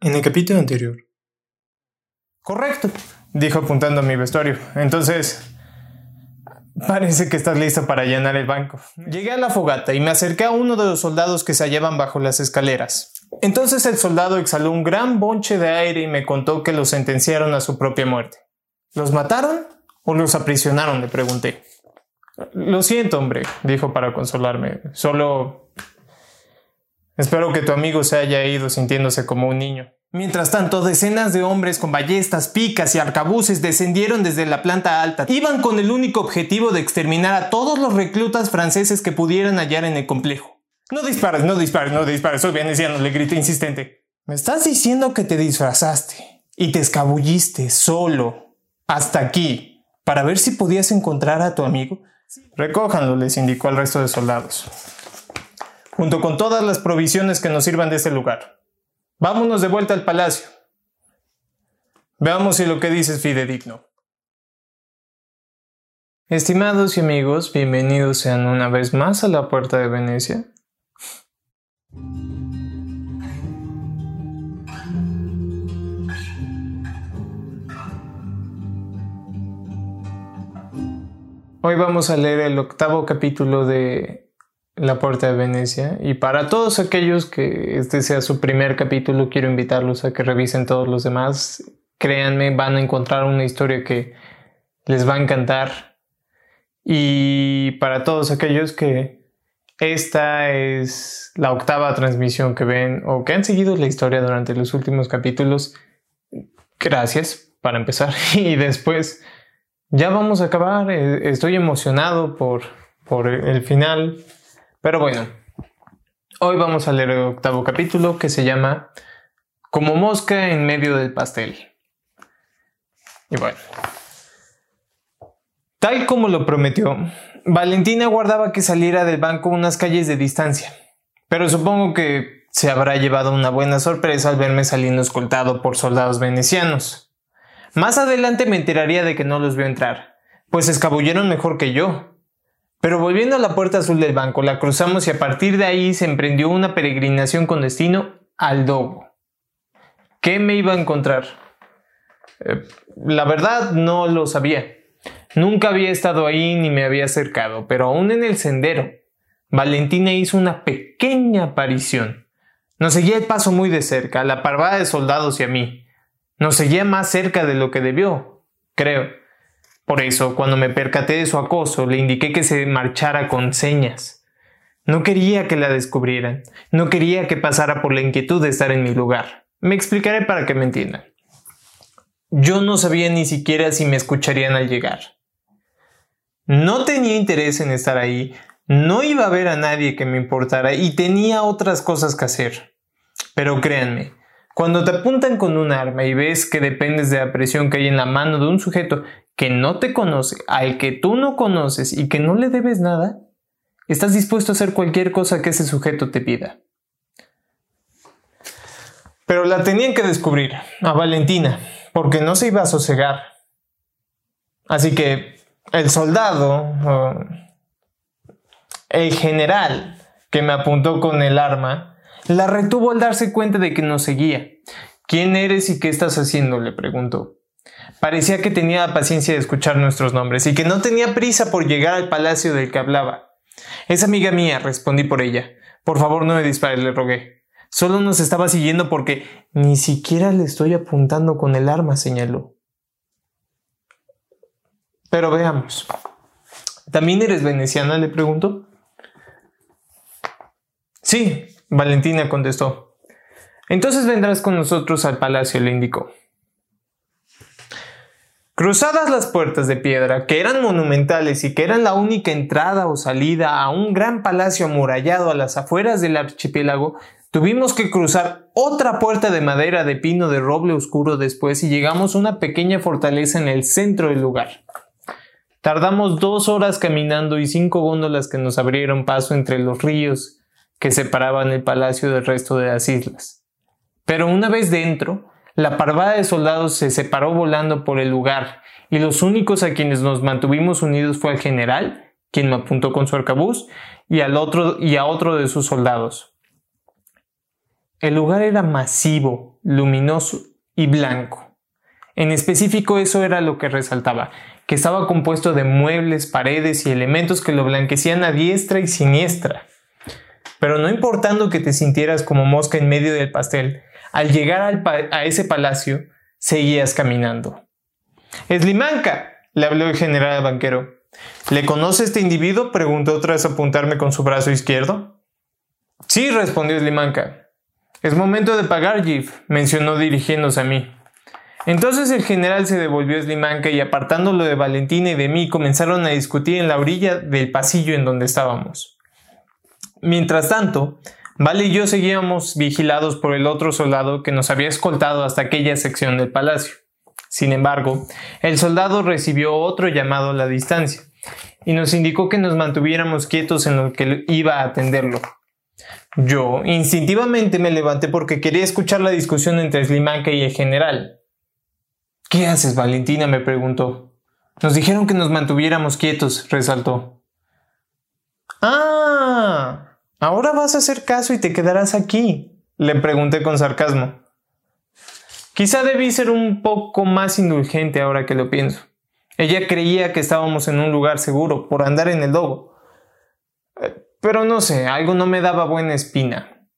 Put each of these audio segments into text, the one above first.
En el capítulo anterior. Correcto, dijo apuntando a mi vestuario. Entonces, parece que estás listo para llenar el banco. Llegué a la fogata y me acerqué a uno de los soldados que se hallaban bajo las escaleras. Entonces el soldado exhaló un gran bonche de aire y me contó que los sentenciaron a su propia muerte. ¿Los mataron o los aprisionaron? le pregunté. Lo siento, hombre, dijo para consolarme. Solo... Espero que tu amigo se haya ido sintiéndose como un niño. Mientras tanto, decenas de hombres con ballestas, picas y arcabuces descendieron desde la planta alta. Iban con el único objetivo de exterminar a todos los reclutas franceses que pudieran hallar en el complejo. No dispares, no dispares, no dispares, soy veneciano, le grité insistente. ¿Me estás diciendo que te disfrazaste y te escabulliste solo hasta aquí para ver si podías encontrar a tu amigo? Recójanlo, les indicó al resto de soldados, junto con todas las provisiones que nos sirvan de ese lugar. Vámonos de vuelta al palacio. Veamos si lo que dices es fidedigno. Estimados y amigos, bienvenidos sean una vez más a la puerta de Venecia. Hoy vamos a leer el octavo capítulo de la Puerta de Venecia. Y para todos aquellos que este sea su primer capítulo, quiero invitarlos a que revisen todos los demás. Créanme, van a encontrar una historia que les va a encantar. Y para todos aquellos que esta es la octava transmisión que ven o que han seguido la historia durante los últimos capítulos, gracias para empezar. Y después, ya vamos a acabar. Eh, estoy emocionado por, por el final. Pero bueno, hoy vamos a leer el octavo capítulo que se llama Como mosca en medio del pastel. Y bueno, tal como lo prometió, Valentina guardaba que saliera del banco unas calles de distancia, pero supongo que se habrá llevado una buena sorpresa al verme saliendo escoltado por soldados venecianos. Más adelante me enteraría de que no los vio entrar, pues escabulleron mejor que yo, pero volviendo a la puerta azul del banco, la cruzamos y a partir de ahí se emprendió una peregrinación con destino al Dogo. ¿Qué me iba a encontrar? Eh, la verdad no lo sabía. Nunca había estado ahí ni me había acercado, pero aún en el sendero, Valentina hizo una pequeña aparición. Nos seguía el paso muy de cerca, la parvada de soldados y a mí. Nos seguía más cerca de lo que debió, creo. Por eso, cuando me percaté de su acoso, le indiqué que se marchara con señas. No quería que la descubrieran, no quería que pasara por la inquietud de estar en mi lugar. Me explicaré para que me entiendan. Yo no sabía ni siquiera si me escucharían al llegar. No tenía interés en estar ahí, no iba a ver a nadie que me importara y tenía otras cosas que hacer. Pero créanme, cuando te apuntan con un arma y ves que dependes de la presión que hay en la mano de un sujeto que no te conoce, al que tú no conoces y que no le debes nada, estás dispuesto a hacer cualquier cosa que ese sujeto te pida. Pero la tenían que descubrir, a Valentina, porque no se iba a sosegar. Así que el soldado, el general que me apuntó con el arma, la retuvo al darse cuenta de que nos seguía. ¿Quién eres y qué estás haciendo? le preguntó. Parecía que tenía paciencia de escuchar nuestros nombres y que no tenía prisa por llegar al palacio del que hablaba. Es amiga mía, respondí por ella. Por favor, no me dispares, le rogué. Solo nos estaba siguiendo porque ni siquiera le estoy apuntando con el arma, señaló. Pero veamos. ¿También eres veneciana? le preguntó. Sí, Valentina contestó. Entonces vendrás con nosotros al palacio, le indicó. Cruzadas las puertas de piedra, que eran monumentales y que eran la única entrada o salida a un gran palacio amurallado a las afueras del archipiélago, tuvimos que cruzar otra puerta de madera de pino de roble oscuro después y llegamos a una pequeña fortaleza en el centro del lugar. Tardamos dos horas caminando y cinco góndolas que nos abrieron paso entre los ríos que separaban el palacio del resto de las islas. Pero una vez dentro, la parvada de soldados se separó volando por el lugar, y los únicos a quienes nos mantuvimos unidos fue el general, quien me apuntó con su arcabuz, y, al otro, y a otro de sus soldados. El lugar era masivo, luminoso y blanco. En específico eso era lo que resaltaba, que estaba compuesto de muebles, paredes y elementos que lo blanquecían a diestra y siniestra. Pero no importando que te sintieras como mosca en medio del pastel, al llegar a ese palacio, seguías caminando. Eslimanca, le habló el general banquero. ¿Le conoce este individuo? preguntó tras apuntarme con su brazo izquierdo. Sí, respondió Slimanka. Es momento de pagar, Jeff, mencionó dirigiéndose a mí. Entonces el general se devolvió a Slimanka y apartándolo de Valentina y de mí comenzaron a discutir en la orilla del pasillo en donde estábamos. Mientras tanto, Vale y yo seguíamos vigilados por el otro soldado que nos había escoltado hasta aquella sección del palacio. Sin embargo, el soldado recibió otro llamado a la distancia y nos indicó que nos mantuviéramos quietos en lo que iba a atenderlo. Yo instintivamente me levanté porque quería escuchar la discusión entre Slimanka y el general. ¿Qué haces, Valentina? me preguntó. Nos dijeron que nos mantuviéramos quietos, resaltó. Ah, ahora vas a hacer caso y te quedarás aquí, le pregunté con sarcasmo. Quizá debí ser un poco más indulgente ahora que lo pienso. Ella creía que estábamos en un lugar seguro por andar en el dogo. Eh, pero no sé, algo no me daba buena espina.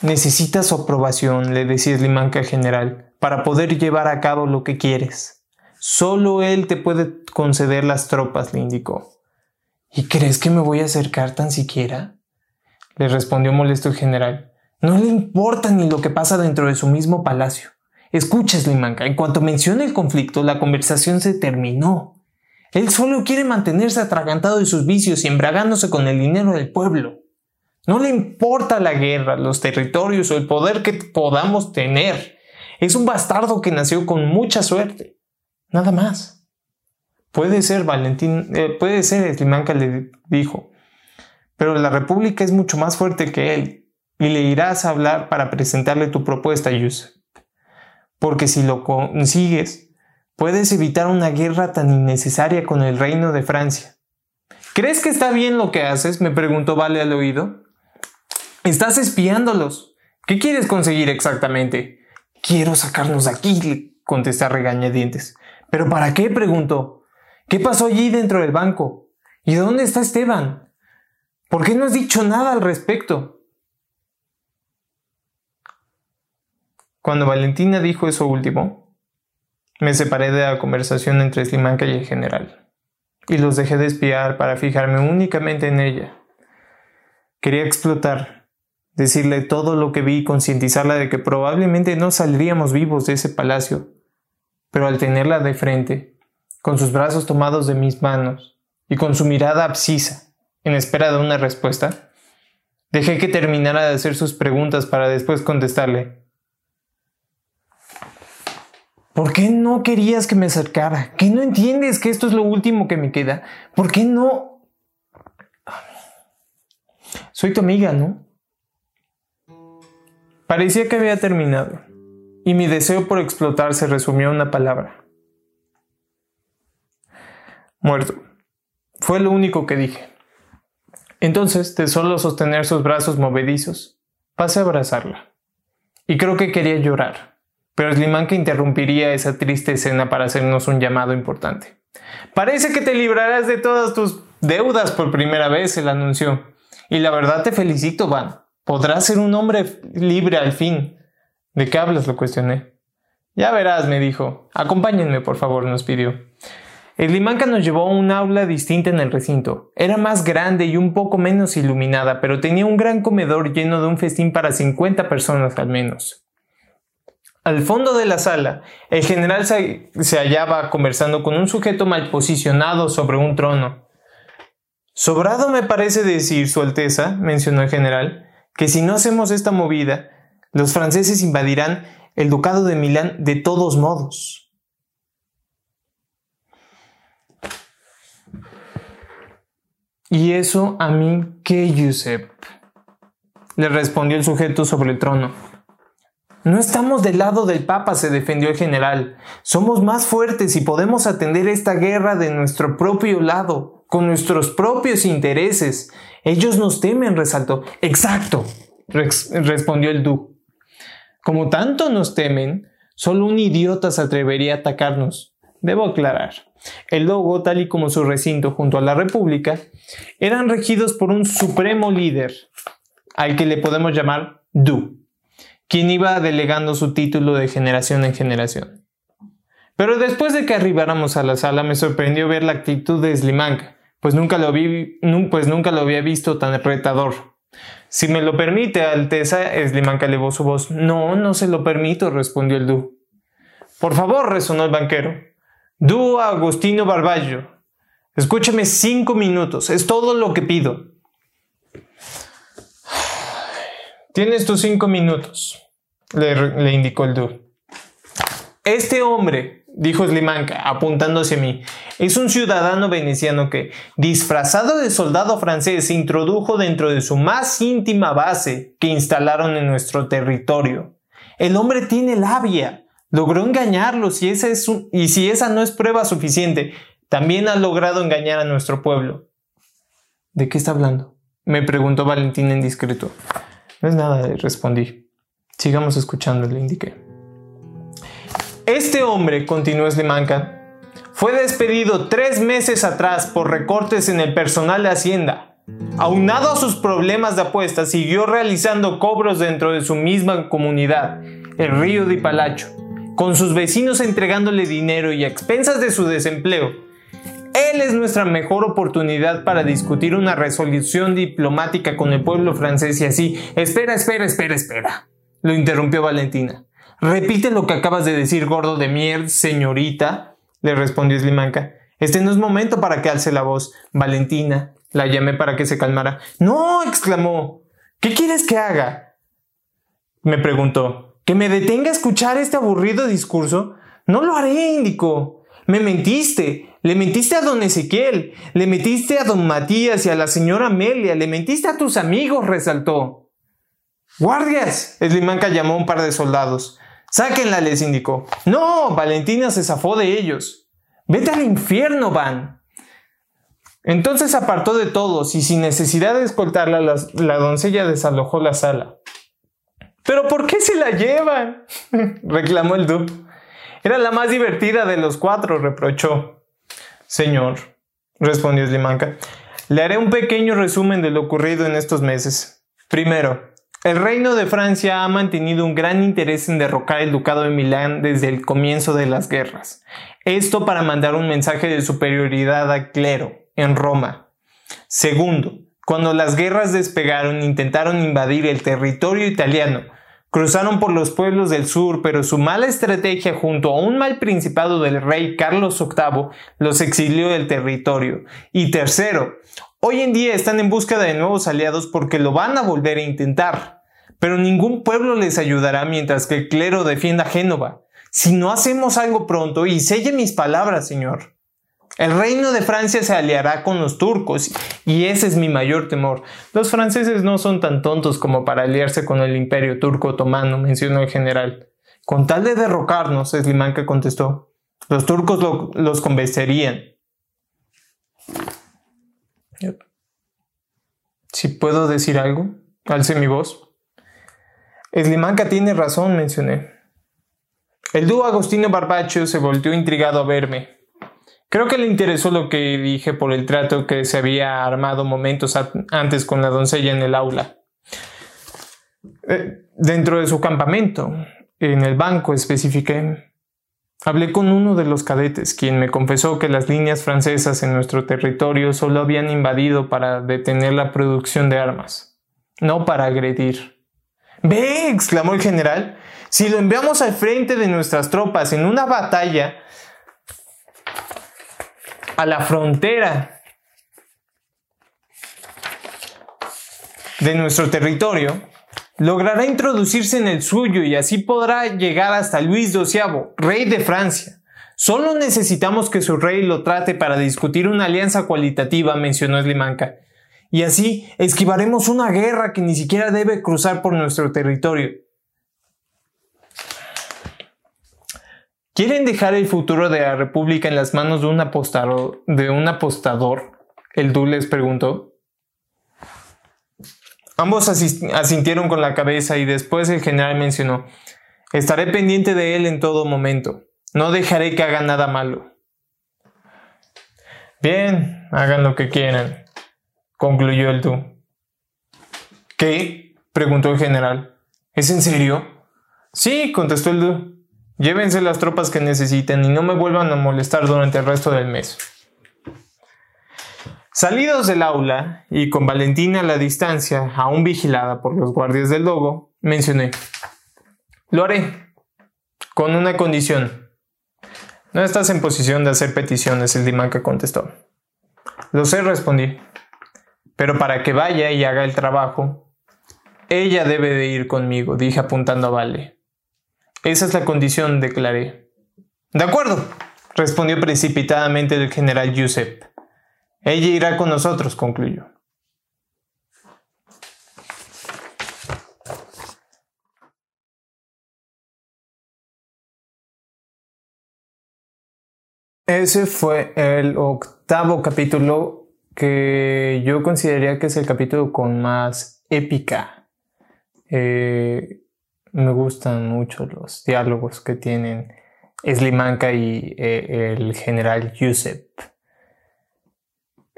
Necesitas su aprobación, le decía Slimanka al general para poder llevar a cabo lo que quieres. Solo él te puede conceder las tropas, le indicó. ¿Y crees que me voy a acercar tan siquiera? Le respondió molesto el general. No le importa ni lo que pasa dentro de su mismo palacio. Escucha, Slimanka, en cuanto mencione el conflicto, la conversación se terminó. Él solo quiere mantenerse atragantado de sus vicios y embragándose con el dinero del pueblo. No le importa la guerra, los territorios o el poder que podamos tener. Es un bastardo que nació con mucha suerte. Nada más. Puede ser, Valentín, eh, puede ser, Slimanka le dijo. Pero la República es mucho más fuerte que él y le irás a hablar para presentarle tu propuesta, Yusef. Porque si lo consigues, puedes evitar una guerra tan innecesaria con el reino de Francia. ¿Crees que está bien lo que haces? me preguntó Vale al oído. Estás espiándolos. ¿Qué quieres conseguir exactamente? Quiero sacarnos de aquí, contesté a regañadientes. ¿Pero para qué? preguntó. ¿Qué pasó allí dentro del banco? ¿Y dónde está Esteban? ¿Por qué no has dicho nada al respecto? Cuando Valentina dijo eso último, me separé de la conversación entre Slimanka y el general, y los dejé de espiar para fijarme únicamente en ella. Quería explotar decirle todo lo que vi y concientizarla de que probablemente no saldríamos vivos de ese palacio. Pero al tenerla de frente, con sus brazos tomados de mis manos y con su mirada abscisa, en espera de una respuesta, dejé que terminara de hacer sus preguntas para después contestarle. ¿Por qué no querías que me acercara? ¿Qué no entiendes que esto es lo último que me queda? ¿Por qué no? Soy tu amiga, ¿no? Parecía que había terminado, y mi deseo por explotar se resumió en una palabra. Muerto. Fue lo único que dije. Entonces, de solo sostener sus brazos movedizos, pasé a abrazarla. Y creo que quería llorar, pero que interrumpiría esa triste escena para hacernos un llamado importante. Parece que te librarás de todas tus deudas por primera vez, él anunció. Y la verdad te felicito, Van. Podrás ser un hombre libre al fin. ¿De qué hablas? lo cuestioné. Ya verás, me dijo. Acompáñenme, por favor, nos pidió. El limanca nos llevó a un aula distinta en el recinto. Era más grande y un poco menos iluminada, pero tenía un gran comedor lleno de un festín para 50 personas al menos. Al fondo de la sala, el general se, se hallaba conversando con un sujeto mal posicionado sobre un trono. Sobrado me parece decir, Su Alteza, mencionó el general, que si no hacemos esta movida, los franceses invadirán el ducado de Milán de todos modos. ¿Y eso a mí qué, Giuseppe? Le respondió el sujeto sobre el trono. No estamos del lado del Papa, se defendió el general. Somos más fuertes y podemos atender esta guerra de nuestro propio lado, con nuestros propios intereses. Ellos nos temen, resaltó. Exacto, respondió el duque. Como tanto nos temen, solo un idiota se atrevería a atacarnos. Debo aclarar, el logo, tal y como su recinto junto a la República, eran regidos por un supremo líder, al que le podemos llamar Du, quien iba delegando su título de generación en generación. Pero después de que arribáramos a la sala me sorprendió ver la actitud de Slimanka, pues nunca lo, vi, pues nunca lo había visto tan retador. Si me lo permite, Alteza, Slimanka elevó su voz. No, no se lo permito, respondió el Du. Por favor, resonó el banquero. Du Agostino Barballo. Escúchame cinco minutos, es todo lo que pido. Tienes tus cinco minutos, le, indicó el Du. Este hombre, dijo Slimanka, apuntando hacia mí, es un ciudadano veneciano que, disfrazado de soldado francés, se introdujo dentro de su más íntima base que instalaron en nuestro territorio. El hombre tiene labia, logró engañarlos y, si esa no es prueba suficiente, también ha logrado engañar a nuestro pueblo. ¿De qué está hablando? me preguntó Valentín en discreto. No es nada, respondí. Sigamos escuchando, le indiqué. Este hombre, continuó Slimanka, fue despedido tres meses atrás por recortes en el personal de Hacienda. Aunado a sus problemas de apuestas, siguió realizando cobros dentro de su misma comunidad, el río de Palacho, con sus vecinos entregándole dinero y a expensas de su desempleo él es nuestra mejor oportunidad para discutir una resolución diplomática con el pueblo francés y así. Espera, espera, espera, espera. Lo interrumpió Valentina. Repite lo que acabas de decir, gordo de mierda, señorita, le respondió Slimanka. Este no es momento para que alce la voz. Valentina, la llamé para que se calmara. No, exclamó. ¿Qué quieres que haga? Me preguntó. ¿Que me detenga a escuchar este aburrido discurso? No lo haré, indicó. Me mentiste. Le mentiste a don Ezequiel, le mentiste a don Matías y a la señora Amelia, le mentiste a tus amigos, resaltó. ¡Guardias! Slimanka llamó a un par de soldados. Sáquenla, les indicó. No, Valentina se zafó de ellos. Vete al infierno, Van. Entonces apartó de todos y sin necesidad de escoltarla, la, la doncella desalojó la sala. ¿Pero por qué se la llevan? reclamó el duque. Era la más divertida de los cuatro, reprochó. Señor, respondió Slimanka, le haré un pequeño resumen de lo ocurrido en estos meses. Primero, el reino de Francia ha mantenido un gran interés en derrocar el ducado de Milán desde el comienzo de las guerras. Esto para mandar un mensaje de superioridad al clero, en Roma. Segundo, cuando las guerras despegaron intentaron invadir el territorio italiano, Cruzaron por los pueblos del sur, pero su mala estrategia junto a un mal principado del rey Carlos VIII los exilió del territorio. Y tercero, hoy en día están en búsqueda de nuevos aliados porque lo van a volver a intentar. Pero ningún pueblo les ayudará mientras que el clero defienda Génova. Si no hacemos algo pronto, y selle mis palabras, señor, el reino de Francia se aliará con los turcos y ese es mi mayor temor. Los franceses no son tan tontos como para aliarse con el imperio turco otomano, mencionó el general. Con tal de derrocarnos, Slimanka contestó, los turcos los convencerían. Si puedo decir algo, alce mi voz. Slimanka tiene razón, mencioné. El dúo Agostino Barbacho se volteó intrigado a verme. Creo que le interesó lo que dije por el trato que se había armado momentos antes con la doncella en el aula. Eh, dentro de su campamento, en el banco especifiqué. Hablé con uno de los cadetes, quien me confesó que las líneas francesas en nuestro territorio solo habían invadido para detener la producción de armas, no para agredir. Ve, exclamó el general, si lo enviamos al frente de nuestras tropas en una batalla, a la frontera de nuestro territorio, logrará introducirse en el suyo y así podrá llegar hasta Luis XII, rey de Francia. Solo necesitamos que su rey lo trate para discutir una alianza cualitativa, mencionó Slimanka. Y así esquivaremos una guerra que ni siquiera debe cruzar por nuestro territorio. ¿Quieren dejar el futuro de la República en las manos de un apostador? El Du les preguntó. Ambos asintieron con la cabeza y después el general mencionó, estaré pendiente de él en todo momento. No dejaré que haga nada malo. Bien, hagan lo que quieran, concluyó el tú. ¿Qué? preguntó el general. ¿Es en serio? Sí, contestó el tú. Llévense las tropas que necesiten y no me vuelvan a molestar durante el resto del mes. Salidos del aula y con Valentina a la distancia, aún vigilada por los guardias del logo, mencioné. Lo haré, con una condición. No estás en posición de hacer peticiones, el Dimanca contestó. Lo sé, respondí. Pero para que vaya y haga el trabajo, ella debe de ir conmigo, dije apuntando a Vale. Esa es la condición, declaré. De acuerdo, respondió precipitadamente el general Giuseppe. Ella irá con nosotros, concluyó. Ese fue el octavo capítulo que yo consideraría que es el capítulo con más épica. Eh, me gustan mucho los diálogos que tienen Slimanka y eh, el general Yusef.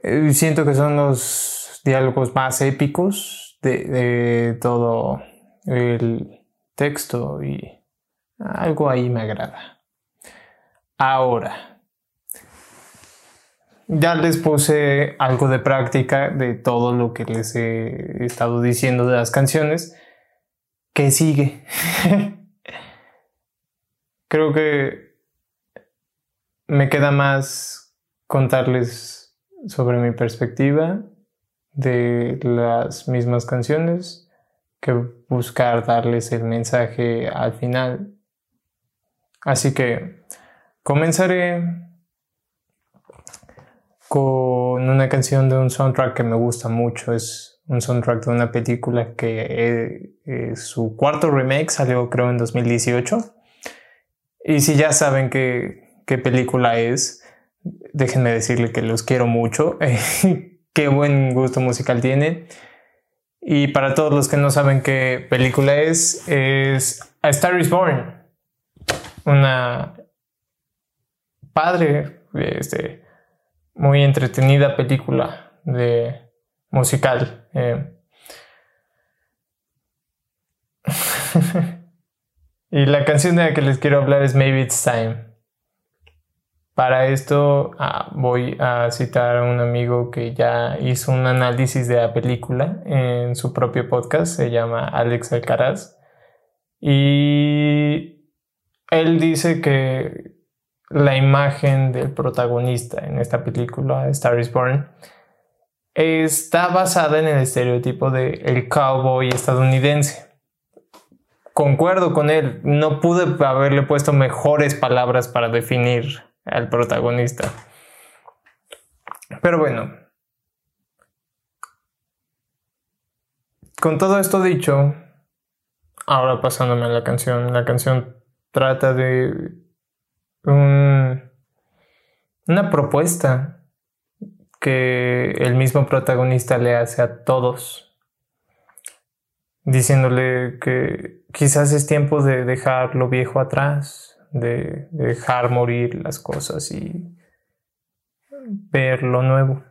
Eh, siento que son los diálogos más épicos de, todo el texto y algo ahí me agrada. Ahora, ya les puse algo de práctica de todo lo que les he estado diciendo de las canciones. ¿Qué sigue? Creo que me queda más contarles sobre mi perspectiva de las mismas canciones que buscar darles el mensaje al final. Así que comenzaré con una canción de un soundtrack que me gusta mucho. Es un soundtrack de una película que es su cuarto remake salió creo en 2018. Y si ya saben qué, qué película es, déjenme decirle que los quiero mucho. qué buen gusto musical tiene. Y para todos los que no saben qué película es, es A Star is Born. Una padre, este, muy entretenida película de musical. Eh. y la canción de la que les quiero hablar es Maybe It's Time. Para esto ah, voy a citar a un amigo que ya hizo un análisis de la película en su propio podcast, se llama Alex Alcaraz, y él dice que la imagen del protagonista en esta película, Star is Born, está basada en el estereotipo del el cowboy estadounidense. Concuerdo con él, no pude haberle puesto mejores palabras para definir al protagonista. Pero bueno, con todo esto dicho, ahora pasándome a la canción, la canción trata de una propuesta que el mismo protagonista le hace a todos, diciéndole que quizás es tiempo de dejar lo viejo atrás, de, dejar morir las cosas y ver lo nuevo.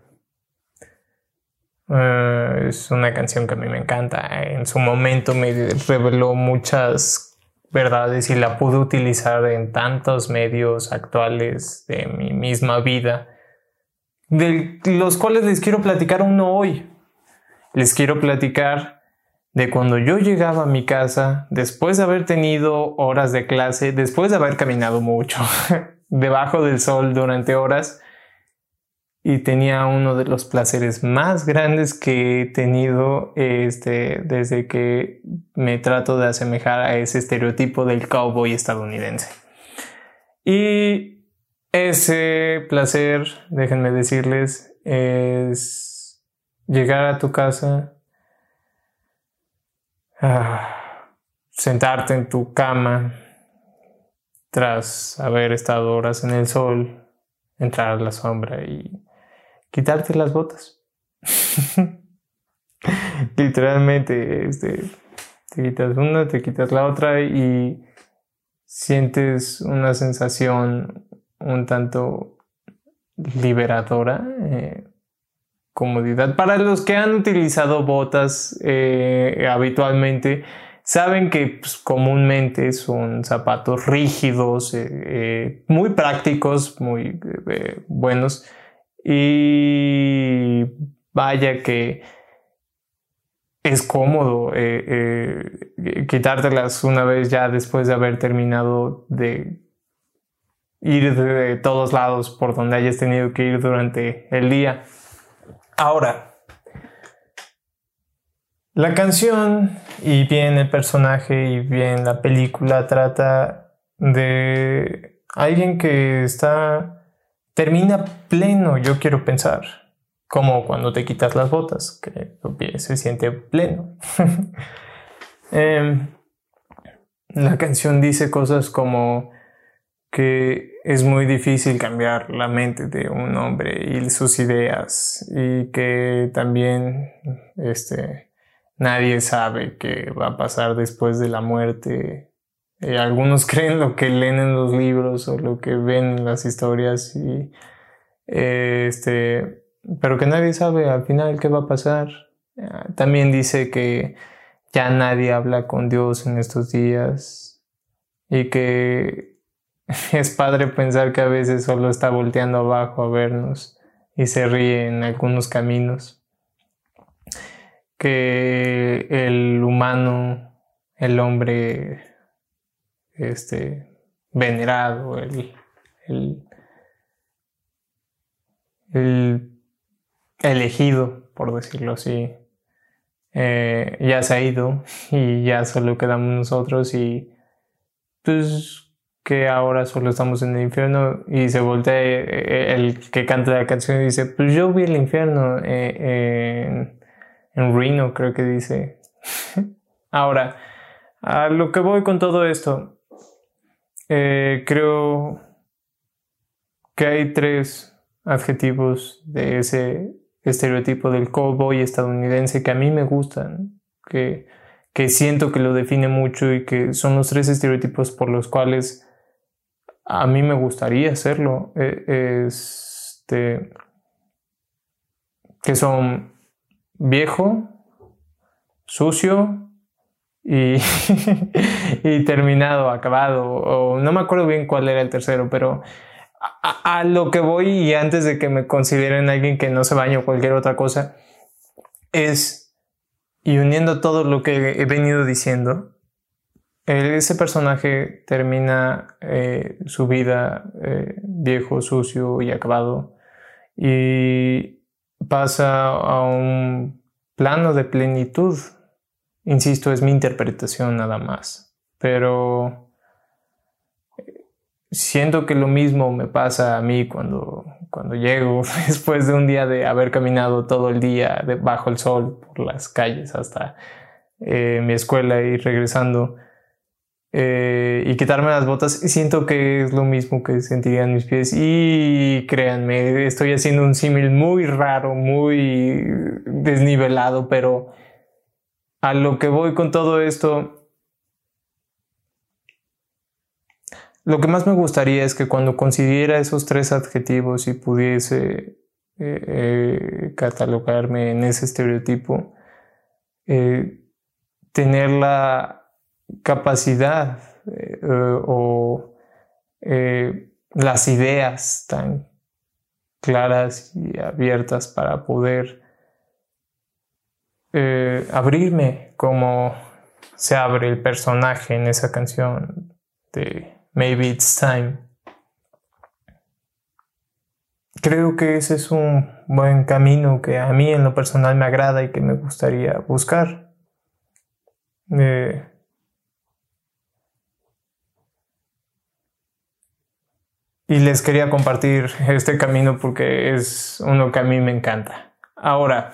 Eh, es una canción que a mí me encanta. En su momento me reveló muchas verdades y la pude utilizar en tantos medios actuales de mi misma vida, de los cuales les quiero platicar uno hoy. Les quiero platicar de cuando yo llegaba a mi casa, después de haber tenido horas de clase, después de haber caminado mucho, debajo del sol durante horas, y tenía uno de los placeres más grandes que he tenido este, desde que me trato de asemejar a ese estereotipo del cowboy estadounidense. Y ese placer, déjenme decirles, es llegar a tu casa Ah, sentarte en tu cama tras haber estado horas en el sol, entrar a la sombra y quitarte las botas. literalmente este, te quitas una, te quitas la otra y sientes una sensación un tanto liberadora, eh, comodidad. Para los que han utilizado botas eh, habitualmente, saben que pues, comúnmente son zapatos rígidos, eh, muy prácticos, muy buenos y vaya que es cómodo quitártelas una vez ya después de haber terminado de ir de todos lados por donde hayas tenido que ir durante el día. Ahora, la canción y bien el personaje y bien la película trata de alguien que está termina pleno, yo quiero pensar, como cuando te quitas las botas, que se siente pleno. Em, la canción dice cosas como que es muy difícil cambiar la mente de un hombre y sus ideas y que también este, nadie sabe qué va a pasar después de la muerte. Eh, algunos creen lo que leen en los libros o lo que ven en las historias y este, pero que nadie sabe al final qué va a pasar. Ah, también dice que ya nadie habla con Dios en estos días y que es padre pensar que a veces solo está volteando abajo a vernos y se ríe en algunos caminos. Que el humano, el hombre este, venerado, el, el, elegido, por decirlo así, eh, ya se ha ido y ya solo quedamos nosotros y pues que ahora solo estamos en el infierno y se voltea eh, eh, el que canta la canción y dice, pues yo vi el infierno eh, en, en Reno, creo que dice. ahora, a lo que voy con todo esto, creo que hay tres adjetivos de ese estereotipo del cowboy estadounidense que a mí me gustan, que, que siento que lo define mucho y que son los tres estereotipos por los cuales a mí me gustaría hacerlo. E, este, que son viejo, sucio y, terminado, acabado. O no me acuerdo bien cuál era el tercero, pero a, a, lo que voy y antes de que me consideren alguien que no se bañe o cualquier otra cosa, es, y uniendo todo lo que he venido diciendo, ese personaje termina eh, su vida eh, viejo, sucio y acabado y pasa a un plano de plenitud. Insisto, es mi interpretación nada más. Pero eh, siento que lo mismo me pasa a mí cuando, cuando llego después de un día de haber caminado todo el día bajo el sol por las calles hasta mi escuela y regresando eh, y quitarme las botas, siento que es lo mismo que sentirían mis pies. Y créanme, estoy haciendo un símil muy raro, muy desnivelado, pero a lo que voy con todo esto, lo que más me gustaría es que cuando consiguiera esos tres adjetivos y pudiese eh, eh, catalogarme en ese estereotipo, tener la capacidad eh, o eh, las ideas tan claras y abiertas para poder eh, abrirme como se abre el personaje en esa canción de Maybe It's Time. Creo que ese es un buen camino que a mí en lo personal me agrada y que me gustaría buscar. Y les quería compartir este camino porque es uno que a mí me encanta. Ahora,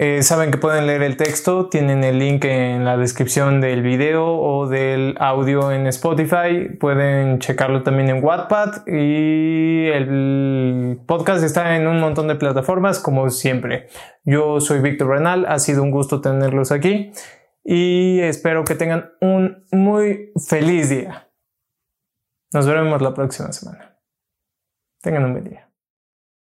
Eh, saben que pueden leer el texto, tienen el link en la descripción del video o del audio en Spotify, pueden checarlo también en Wattpad y el podcast está en un montón de plataformas como siempre. Yo soy Víctor Renal, ha sido un gusto tenerlos aquí y espero que tengan un muy feliz día. Nos veremos la próxima semana. Tengan un buen día.